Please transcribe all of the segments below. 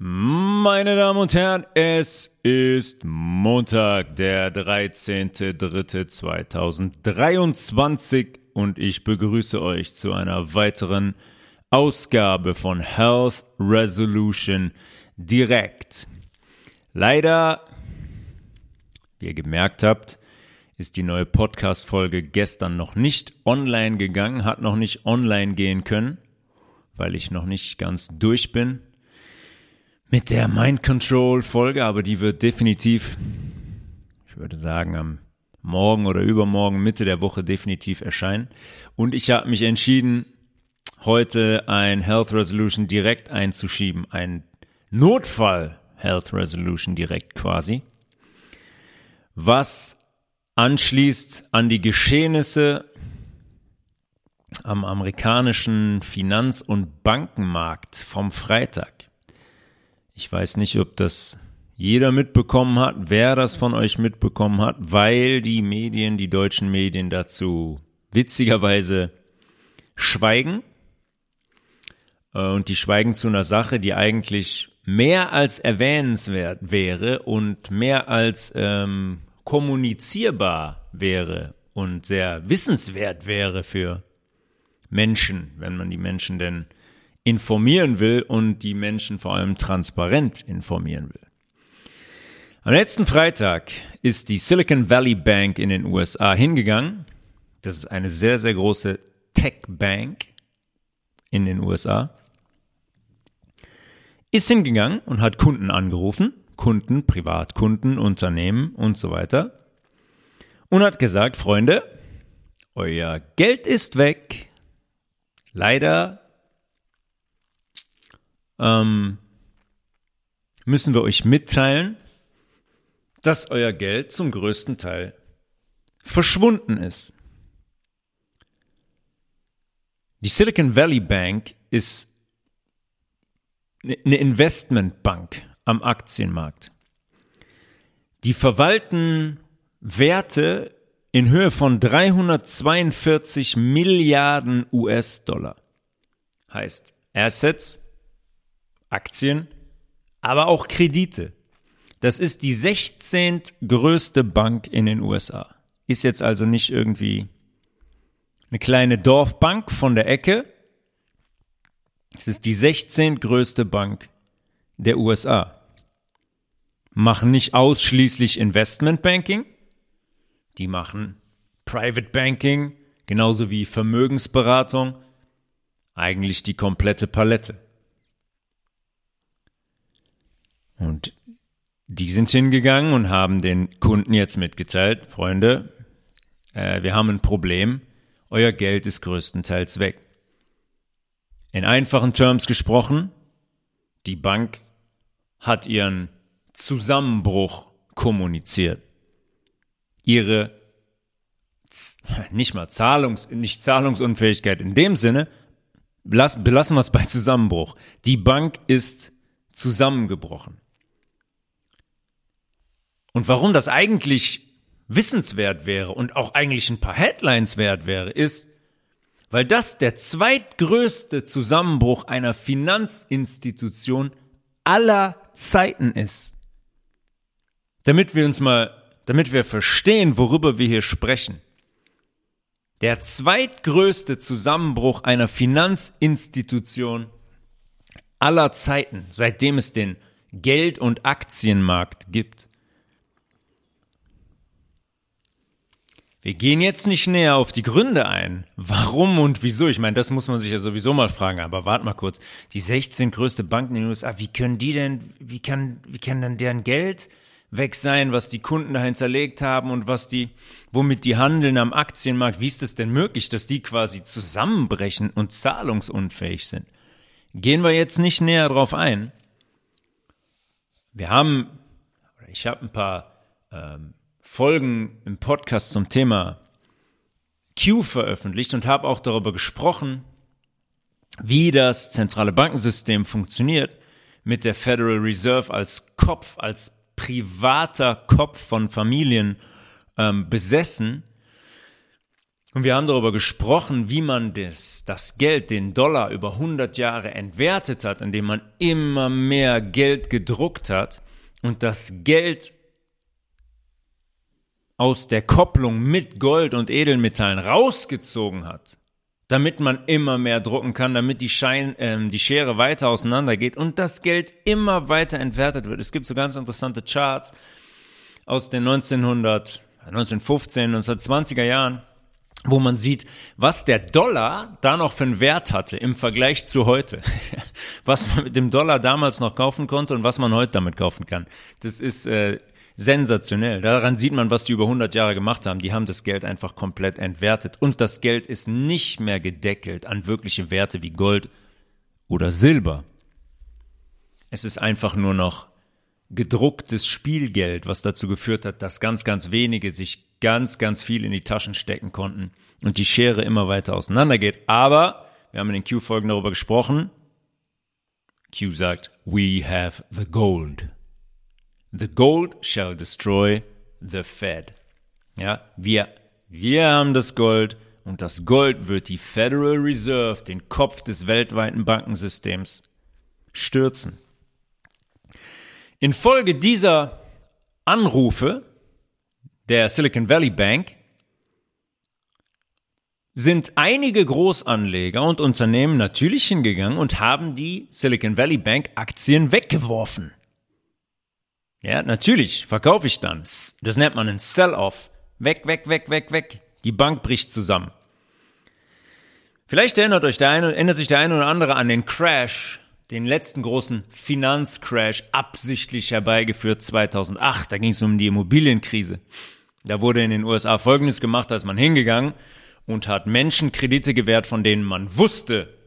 Meine Damen und Herren, es ist Montag, der 13.03.2023 und ich begrüße euch zu einer weiteren Ausgabe von Health Resolution Direkt. Leider, wie ihr gemerkt habt, ist die neue Podcast-Folge gestern noch nicht online gegangen, hat noch nicht online gehen können, weil ich noch nicht ganz durch bin mit der Mind Control Folge, aber die wird definitiv, ich würde sagen, am Morgen oder übermorgen, Mitte der Woche definitiv erscheinen. Und ich habe mich entschieden, heute ein Health Resolution direkt einzuschieben, ein Notfall Health Resolution direkt quasi, was anschließt an die Geschehnisse am amerikanischen Finanz- und Bankenmarkt vom Freitag. Ich weiß nicht, ob das jeder mitbekommen hat, wer das von euch mitbekommen hat, weil die Medien, die deutschen Medien dazu witzigerweise schweigen. Äh, und die schweigen zu einer Sache, die eigentlich mehr als erwähnenswert wäre und mehr als ähm, kommunizierbar wäre und sehr wissenswert wäre für Menschen, wenn man die Menschen denn informieren will und die Menschen vor allem transparent informieren will. Am letzten Freitag ist die Silicon Valley Bank in den USA hingegangen. Das ist eine sehr, sehr große Tech-Bank in den USA. Ist hingegangen und hat Kunden angerufen, Kunden, Privatkunden, Unternehmen und so weiter. Und hat gesagt, Freunde, euer Geld ist weg. Leider ähm, müssen wir euch mitteilen, dass euer Geld zum größten Teil verschwunden ist. Die Silicon Valley Bank ist eine Investmentbank am Aktienmarkt. Die verwalten Werte in Höhe von 342 Milliarden US-Dollar. Heißt Assets Aktien, aber auch Kredite. Das ist die 16. größte Bank in den USA. Ist jetzt also nicht irgendwie eine kleine Dorfbank von der Ecke. Es ist die 16. größte Bank der USA. Machen nicht ausschließlich Investmentbanking. Die machen Private Banking, genauso wie Vermögensberatung. Eigentlich die komplette Palette. Und die sind hingegangen und haben den Kunden jetzt mitgeteilt, Freunde, äh, wir haben ein Problem, euer Geld ist größtenteils weg. In einfachen Terms gesprochen, die Bank hat ihren Zusammenbruch kommuniziert. Ihre nicht mal Zahlungs, nicht Zahlungsunfähigkeit in dem Sinne, belassen wir es bei Zusammenbruch. Die Bank ist zusammengebrochen. Und warum das eigentlich wissenswert wäre und auch eigentlich ein paar Headlines wert wäre, ist, weil das der zweitgrößte Zusammenbruch einer Finanzinstitution aller Zeiten ist. Damit wir uns mal, damit wir verstehen, worüber wir hier sprechen. Der zweitgrößte Zusammenbruch einer Finanzinstitution aller Zeiten, seitdem es den Geld- und Aktienmarkt gibt. Wir gehen jetzt nicht näher auf die Gründe ein. Warum und wieso? Ich meine, das muss man sich ja sowieso mal fragen. Aber warte mal kurz. Die 16 größte Banken in den USA, wie können die denn, wie kann, wie kann denn deren Geld weg sein, was die Kunden da hinterlegt haben und was die, womit die handeln am Aktienmarkt? Wie ist es denn möglich, dass die quasi zusammenbrechen und zahlungsunfähig sind? Gehen wir jetzt nicht näher drauf ein. Wir haben, ich habe ein paar ähm, Folgen im Podcast zum Thema Q veröffentlicht und habe auch darüber gesprochen, wie das zentrale Bankensystem funktioniert mit der Federal Reserve als Kopf, als privater Kopf von Familien ähm, besessen. Und wir haben darüber gesprochen, wie man das, das Geld, den Dollar über 100 Jahre entwertet hat, indem man immer mehr Geld gedruckt hat und das Geld aus der Kopplung mit Gold und Edelmetallen rausgezogen hat, damit man immer mehr drucken kann, damit die, Schein, äh, die Schere weiter auseinandergeht und das Geld immer weiter entwertet wird. Es gibt so ganz interessante Charts aus den 1900, 1915, 1920er Jahren, wo man sieht, was der Dollar da noch für einen Wert hatte im Vergleich zu heute. was man mit dem Dollar damals noch kaufen konnte und was man heute damit kaufen kann. Das ist äh, sensationell. Daran sieht man, was die über 100 Jahre gemacht haben. Die haben das Geld einfach komplett entwertet. Und das Geld ist nicht mehr gedeckelt an wirkliche Werte wie Gold oder Silber. Es ist einfach nur noch gedrucktes Spielgeld, was dazu geführt hat, dass ganz, ganz wenige sich ganz, ganz viel in die Taschen stecken konnten und die Schere immer weiter auseinandergeht. Aber wir haben in den Q-Folgen darüber gesprochen. Q sagt, we have the gold. The gold shall destroy the Fed. Ja, wir, wir haben das Gold und das Gold wird die Federal Reserve, den Kopf des weltweiten Bankensystems, stürzen. Infolge dieser Anrufe der Silicon Valley Bank sind einige Großanleger und Unternehmen natürlich hingegangen und haben die Silicon Valley Bank Aktien weggeworfen. Ja, natürlich verkaufe ich dann. Das nennt man ein Sell-off. Weg, weg, weg, weg, weg. Die Bank bricht zusammen. Vielleicht erinnert, euch der eine, erinnert sich der eine oder andere an den Crash den letzten großen Finanzcrash absichtlich herbeigeführt 2008. Da ging es um die Immobilienkrise. Da wurde in den USA Folgendes gemacht, da ist man hingegangen und hat Menschen Kredite gewährt, von denen man wusste,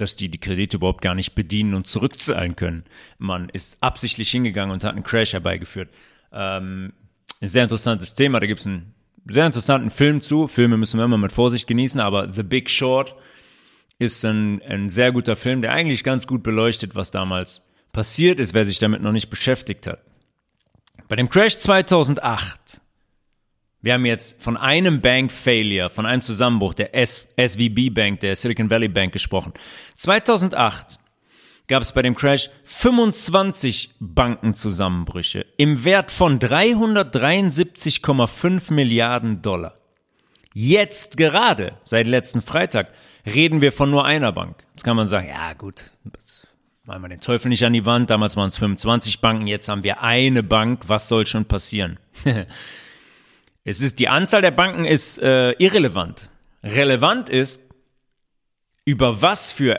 dass die die Kredite überhaupt gar nicht bedienen und zurückzahlen können. Man ist absichtlich hingegangen und hat einen Crash herbeigeführt. Ähm, ein sehr interessantes Thema, da gibt es einen sehr interessanten Film zu. Filme müssen wir immer mit Vorsicht genießen, aber The Big Short ist ein, ein sehr guter Film, der eigentlich ganz gut beleuchtet, was damals passiert ist, wer sich damit noch nicht beschäftigt hat. Bei dem Crash 2008, wir haben jetzt von einem Bank Failure, von einem Zusammenbruch der S SVB Bank, der Silicon Valley Bank gesprochen. 2008 gab es bei dem Crash 25 Bankenzusammenbrüche im Wert von 373,5 Milliarden Dollar. Jetzt gerade, seit letzten Freitag, reden wir von nur einer Bank. Jetzt kann man sagen, ja gut, machen wir den Teufel nicht an die Wand. Damals waren es 25 Banken, jetzt haben wir eine Bank. Was soll schon passieren? es ist die Anzahl der Banken ist äh, irrelevant. Relevant ist, über was für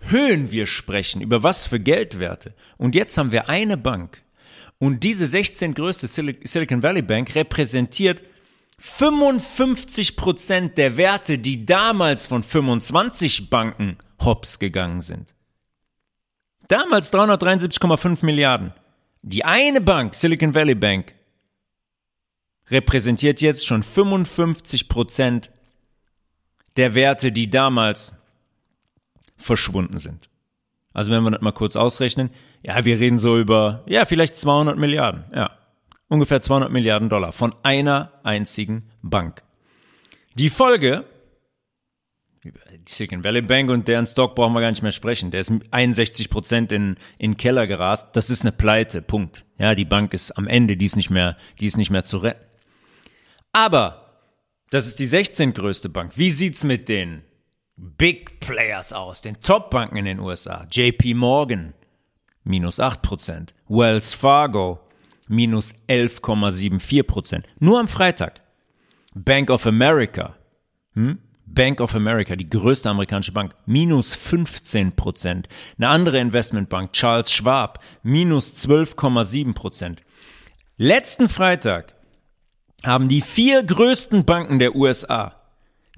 Höhen wir sprechen, über was für Geldwerte. Und jetzt haben wir eine Bank. Und diese 16 größte Silicon Valley Bank repräsentiert 55 Prozent der Werte, die damals von 25 Banken hops gegangen sind. Damals 373,5 Milliarden. Die eine Bank, Silicon Valley Bank, repräsentiert jetzt schon 55 Prozent der Werte, die damals verschwunden sind. Also wenn wir das mal kurz ausrechnen, ja, wir reden so über, ja, vielleicht 200 Milliarden, ja ungefähr 200 Milliarden Dollar von einer einzigen Bank. Die Folge, die Silicon Valley Bank und deren Stock brauchen wir gar nicht mehr sprechen. Der ist 61 Prozent in, in Keller gerast. Das ist eine Pleite. Punkt. Ja, die Bank ist am Ende, die ist nicht mehr, die ist nicht mehr zu retten. Aber das ist die 16. größte Bank. Wie sieht's mit den Big Players aus, den Top-Banken in den USA? JP Morgan, minus 8 Prozent. Wells Fargo, minus 11,74 Prozent. Nur am Freitag. Bank of America, hm? Bank of America, die größte amerikanische Bank, minus 15 Prozent. Eine andere Investmentbank, Charles Schwab, minus 12,7 Prozent. Letzten Freitag haben die vier größten Banken der USA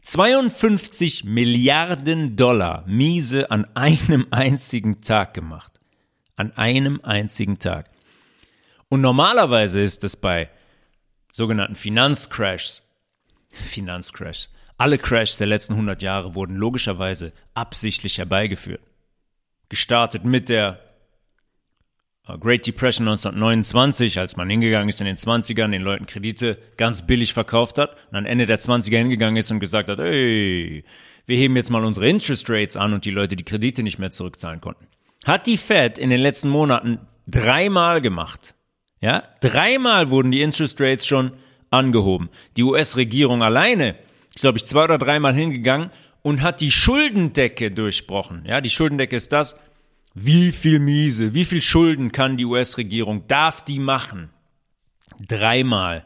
52 Milliarden Dollar miese an einem einzigen Tag gemacht. An einem einzigen Tag. Und normalerweise ist es bei sogenannten Finanzcrashs, Finanzcrashs, alle Crashs der letzten 100 Jahre wurden logischerweise absichtlich herbeigeführt. Gestartet mit der Great Depression 1929, als man hingegangen ist in den 20ern, den Leuten Kredite ganz billig verkauft hat und am Ende der 20er hingegangen ist und gesagt hat, hey, wir heben jetzt mal unsere Interest Rates an und die Leute die Kredite nicht mehr zurückzahlen konnten. Hat die Fed in den letzten Monaten dreimal gemacht. Ja, dreimal wurden die Interest Rates schon angehoben. Die US-Regierung alleine ist, glaube ich, zwei oder dreimal hingegangen und hat die Schuldendecke durchbrochen. Ja, die Schuldendecke ist das, wie viel Miese, wie viel Schulden kann die US-Regierung, darf die machen? Dreimal.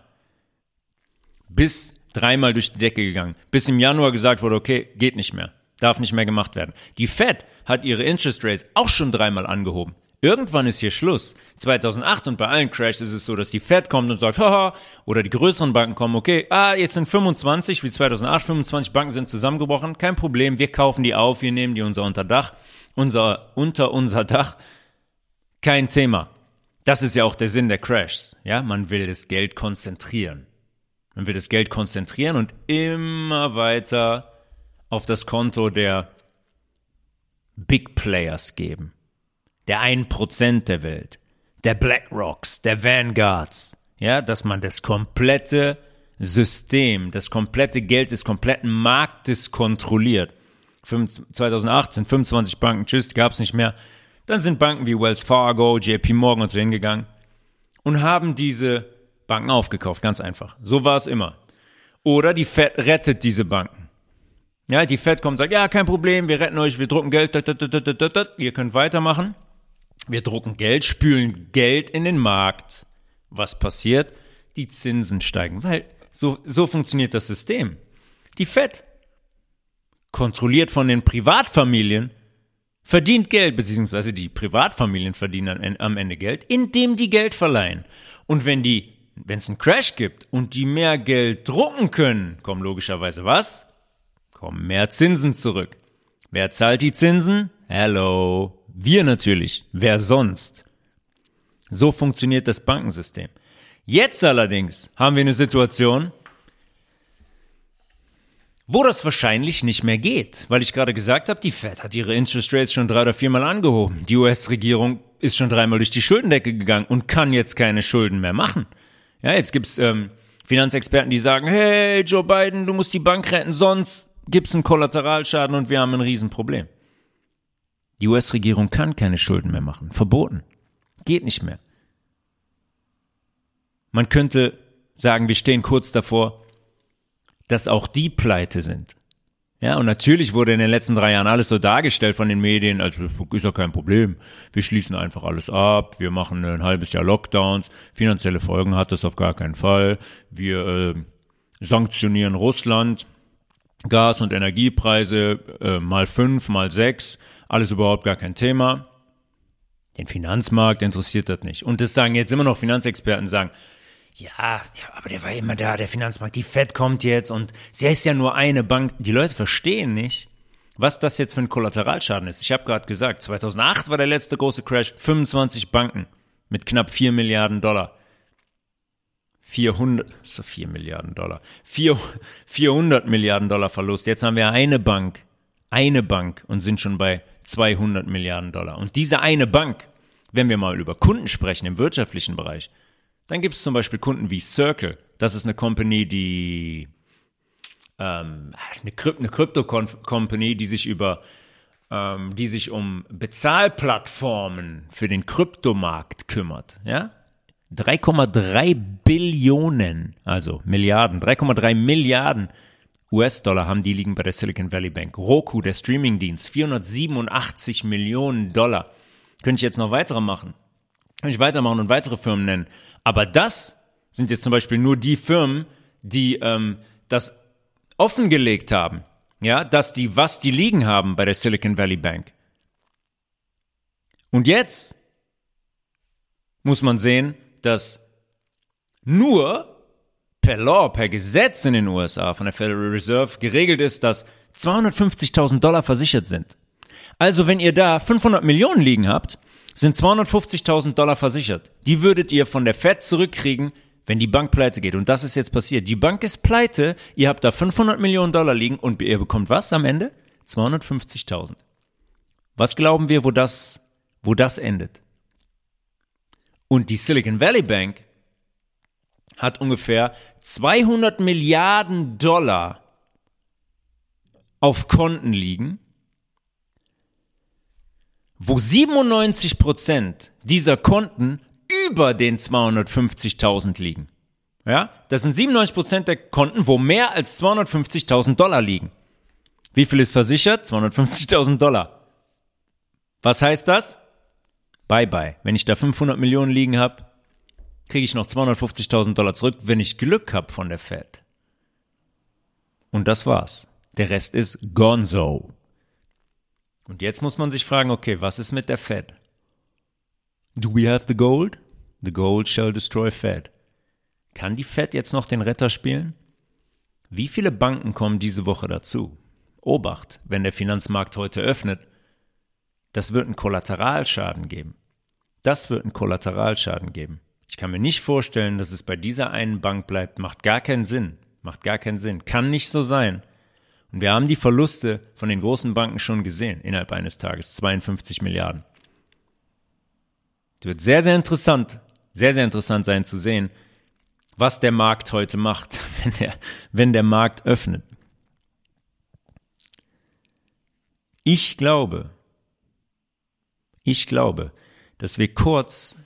Bis dreimal durch die Decke gegangen. Bis im Januar gesagt wurde, okay, geht nicht mehr. Darf nicht mehr gemacht werden. Die Fed hat ihre Interest Rate auch schon dreimal angehoben. Irgendwann ist hier Schluss. 2008 und bei allen Crashs ist es so, dass die Fed kommt und sagt, haha, oder die größeren Banken kommen, okay, ah, jetzt sind 25, wie 2008, 25 Banken sind zusammengebrochen, kein Problem, wir kaufen die auf, wir nehmen die unser unter Dach, unser, unter unser Dach, kein Thema. Das ist ja auch der Sinn der Crashs, ja, man will das Geld konzentrieren. Man will das Geld konzentrieren und immer weiter auf das Konto der Big Players geben der 1% der Welt, der BlackRocks, der Vanguards, ja, dass man das komplette System, das komplette Geld des kompletten Marktes kontrolliert. 2018 25 Banken, tschüss, gab's nicht mehr. Dann sind Banken wie Wells Fargo, JP Morgan und so hingegangen und haben diese Banken aufgekauft, ganz einfach. So war es immer. Oder die Fed rettet diese Banken. Ja, die Fed kommt und sagt, ja, kein Problem, wir retten euch, wir drucken Geld, ihr könnt weitermachen. Wir drucken Geld, spülen Geld in den Markt. Was passiert? Die Zinsen steigen, weil so, so funktioniert das System. Die Fed, kontrolliert von den Privatfamilien, verdient Geld, beziehungsweise die Privatfamilien verdienen am Ende Geld, indem die Geld verleihen. Und wenn die, wenn es einen Crash gibt und die mehr Geld drucken können, kommen logischerweise was? Kommen mehr Zinsen zurück. Wer zahlt die Zinsen? Hello. Wir natürlich. Wer sonst? So funktioniert das Bankensystem. Jetzt allerdings haben wir eine Situation, wo das wahrscheinlich nicht mehr geht, weil ich gerade gesagt habe, die Fed hat ihre Interest Rates schon drei oder viermal angehoben. Die US-Regierung ist schon dreimal durch die Schuldendecke gegangen und kann jetzt keine Schulden mehr machen. Ja, jetzt gibt's ähm, Finanzexperten, die sagen, hey Joe Biden, du musst die Bank retten, sonst gibt's einen Kollateralschaden und wir haben ein Riesenproblem. Die US-Regierung kann keine Schulden mehr machen. Verboten. Geht nicht mehr. Man könnte sagen, wir stehen kurz davor, dass auch die pleite sind. Ja, und natürlich wurde in den letzten drei Jahren alles so dargestellt von den Medien, als ist ja kein Problem. Wir schließen einfach alles ab, wir machen ein halbes Jahr Lockdowns, finanzielle Folgen hat das auf gar keinen Fall. Wir äh, sanktionieren Russland, Gas- und Energiepreise äh, mal fünf, mal sechs alles überhaupt gar kein Thema. Den Finanzmarkt interessiert das nicht. Und das sagen jetzt immer noch Finanzexperten, sagen, ja, ja, aber der war immer da, der Finanzmarkt, die Fed kommt jetzt und sie ist ja nur eine Bank. Die Leute verstehen nicht, was das jetzt für ein Kollateralschaden ist. Ich habe gerade gesagt, 2008 war der letzte große Crash, 25 Banken mit knapp 4 Milliarden Dollar. 400, so 4 Milliarden Dollar, 4, 400 Milliarden Dollar Verlust. Jetzt haben wir eine Bank, eine Bank und sind schon bei 200 Milliarden Dollar. Und diese eine Bank, wenn wir mal über Kunden sprechen im wirtschaftlichen Bereich, dann gibt es zum Beispiel Kunden wie Circle. Das ist eine Company, die ähm, eine, Krypt eine Crypto-Company, die sich über ähm, die sich um Bezahlplattformen für den Kryptomarkt kümmert. Ja, 3,3 Billionen, also Milliarden, 3,3 Milliarden US-Dollar haben die liegen bei der Silicon Valley Bank. Roku, der Streamingdienst, 487 Millionen Dollar. Könnte ich jetzt noch weitere machen. Könnte ich weitermachen und weitere Firmen nennen. Aber das sind jetzt zum Beispiel nur die Firmen, die ähm, das offengelegt haben. Ja, dass die, was die liegen haben bei der Silicon Valley Bank. Und jetzt muss man sehen, dass nur per Law, per Gesetz in den USA von der Federal Reserve geregelt ist, dass 250.000 Dollar versichert sind. Also wenn ihr da 500 Millionen liegen habt, sind 250.000 Dollar versichert. Die würdet ihr von der Fed zurückkriegen, wenn die Bank pleite geht. Und das ist jetzt passiert. Die Bank ist pleite, ihr habt da 500 Millionen Dollar liegen und ihr bekommt was am Ende? 250.000. Was glauben wir, wo das, wo das endet? Und die Silicon Valley Bank hat ungefähr 200 Milliarden Dollar auf Konten liegen, wo 97 Prozent dieser Konten über den 250.000 liegen. Ja, das sind 97 Prozent der Konten, wo mehr als 250.000 Dollar liegen. Wie viel ist versichert? 250.000 Dollar. Was heißt das? Bye bye. Wenn ich da 500 Millionen liegen habe, kriege ich noch 250.000 Dollar zurück, wenn ich Glück habe von der Fed. Und das war's. Der Rest ist Gonzo. Und jetzt muss man sich fragen, okay, was ist mit der Fed? Do we have the gold? The gold shall destroy Fed. Kann die Fed jetzt noch den Retter spielen? Wie viele Banken kommen diese Woche dazu? Obacht, wenn der Finanzmarkt heute öffnet, das wird einen Kollateralschaden geben. Das wird einen Kollateralschaden geben. Ich kann mir nicht vorstellen, dass es bei dieser einen Bank bleibt. Macht gar keinen Sinn. Macht gar keinen Sinn. Kann nicht so sein. Und wir haben die Verluste von den großen Banken schon gesehen innerhalb eines Tages. 52 Milliarden. Es wird sehr, sehr interessant, sehr, sehr interessant sein zu sehen, was der Markt heute macht, wenn der, wenn der Markt öffnet. Ich glaube, ich glaube, dass wir kurz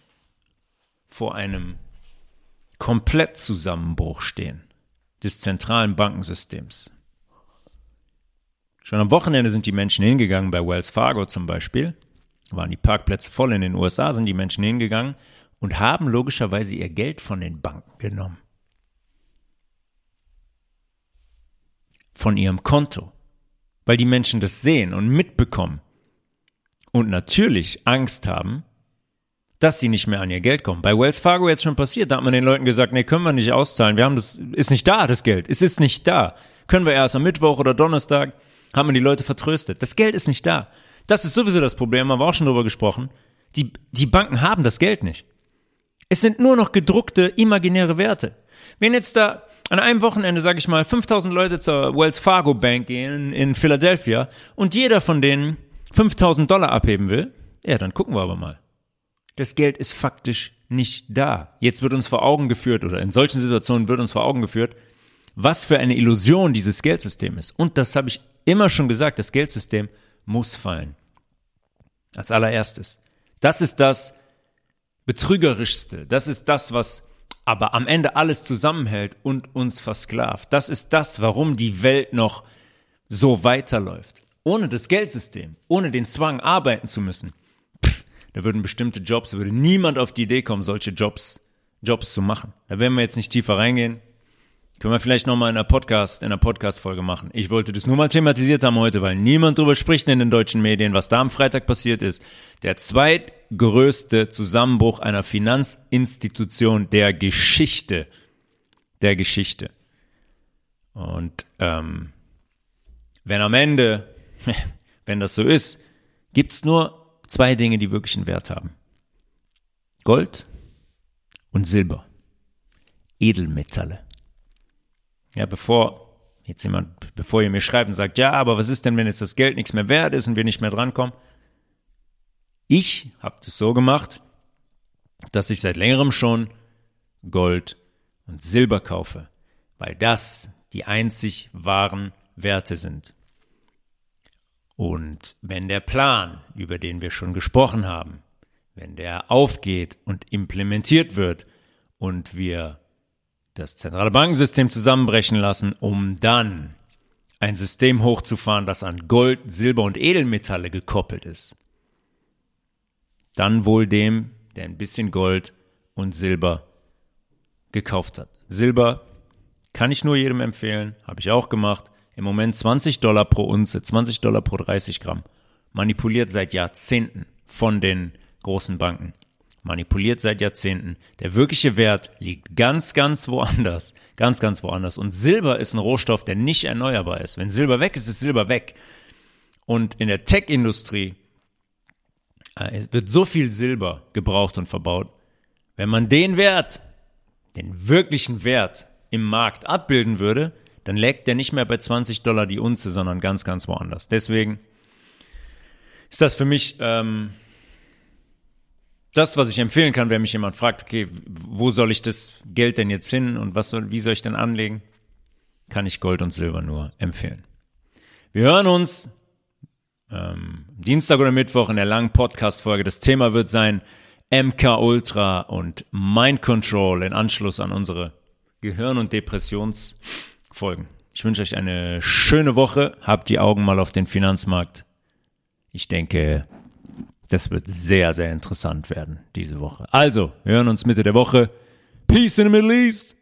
vor einem Komplettzusammenbruch stehen des zentralen Bankensystems. Schon am Wochenende sind die Menschen hingegangen, bei Wells Fargo zum Beispiel, waren die Parkplätze voll in den USA, sind die Menschen hingegangen und haben logischerweise ihr Geld von den Banken genommen. Von ihrem Konto. Weil die Menschen das sehen und mitbekommen. Und natürlich Angst haben, dass sie nicht mehr an ihr Geld kommen. Bei Wells Fargo jetzt schon passiert, da hat man den Leuten gesagt, nee, können wir nicht auszahlen. Wir haben das, ist nicht da, das Geld. Es ist nicht da. Können wir erst am Mittwoch oder Donnerstag, haben wir die Leute vertröstet. Das Geld ist nicht da. Das ist sowieso das Problem, haben wir auch schon drüber gesprochen. Die, die Banken haben das Geld nicht. Es sind nur noch gedruckte, imaginäre Werte. Wenn jetzt da an einem Wochenende, sage ich mal, 5000 Leute zur Wells Fargo Bank gehen in Philadelphia und jeder von denen 5000 Dollar abheben will, ja, dann gucken wir aber mal. Das Geld ist faktisch nicht da. Jetzt wird uns vor Augen geführt, oder in solchen Situationen wird uns vor Augen geführt, was für eine Illusion dieses Geldsystem ist. Und das habe ich immer schon gesagt, das Geldsystem muss fallen. Als allererstes. Das ist das, Betrügerischste. Das ist das, was aber am Ende alles zusammenhält und uns versklavt. Das ist das, warum die Welt noch so weiterläuft. Ohne das Geldsystem, ohne den Zwang, arbeiten zu müssen, pff, da würden bestimmte Jobs, würde niemand auf die Idee kommen, solche Jobs, Jobs zu machen. Da werden wir jetzt nicht tiefer reingehen. Können wir vielleicht nochmal in einer Podcast, in einer Podcast-Folge machen. Ich wollte das nur mal thematisiert haben heute, weil niemand drüber spricht in den deutschen Medien, was da am Freitag passiert ist. Der zweitgrößte Zusammenbruch einer Finanzinstitution der Geschichte. Der Geschichte. Und ähm, wenn am Ende, wenn das so ist, gibt's nur zwei Dinge, die wirklich einen Wert haben. Gold und Silber. Edelmetalle. Ja, bevor jetzt jemand, bevor ihr mir schreibt und sagt, ja, aber was ist denn, wenn jetzt das Geld nichts mehr wert ist und wir nicht mehr drankommen? Ich habe das so gemacht, dass ich seit längerem schon Gold und Silber kaufe, weil das die einzig wahren Werte sind. Und wenn der Plan, über den wir schon gesprochen haben, wenn der aufgeht und implementiert wird und wir das zentrale Bankensystem zusammenbrechen lassen, um dann ein System hochzufahren, das an Gold, Silber und Edelmetalle gekoppelt ist. Dann wohl dem, der ein bisschen Gold und Silber gekauft hat. Silber kann ich nur jedem empfehlen, habe ich auch gemacht. Im Moment 20 Dollar pro Unze, 20 Dollar pro 30 Gramm. Manipuliert seit Jahrzehnten von den großen Banken manipuliert seit Jahrzehnten. Der wirkliche Wert liegt ganz, ganz woanders. Ganz, ganz woanders. Und Silber ist ein Rohstoff, der nicht erneuerbar ist. Wenn Silber weg ist, ist Silber weg. Und in der Tech-Industrie äh, wird so viel Silber gebraucht und verbaut. Wenn man den Wert, den wirklichen Wert im Markt abbilden würde, dann lägt der nicht mehr bei 20 Dollar die Unze, sondern ganz, ganz woanders. Deswegen ist das für mich ähm, das, was ich empfehlen kann, wenn mich jemand fragt, okay, wo soll ich das Geld denn jetzt hin und was soll, wie soll ich denn anlegen, kann ich Gold und Silber nur empfehlen. Wir hören uns ähm, Dienstag oder Mittwoch in der langen Podcast-Folge. Das Thema wird sein MK Ultra und Mind Control in Anschluss an unsere Gehirn- und Depressionsfolgen. Ich wünsche euch eine schöne Woche. Habt die Augen mal auf den Finanzmarkt. Ich denke, das wird sehr, sehr interessant werden diese Woche. Also, wir hören uns Mitte der Woche. Peace in the Middle East.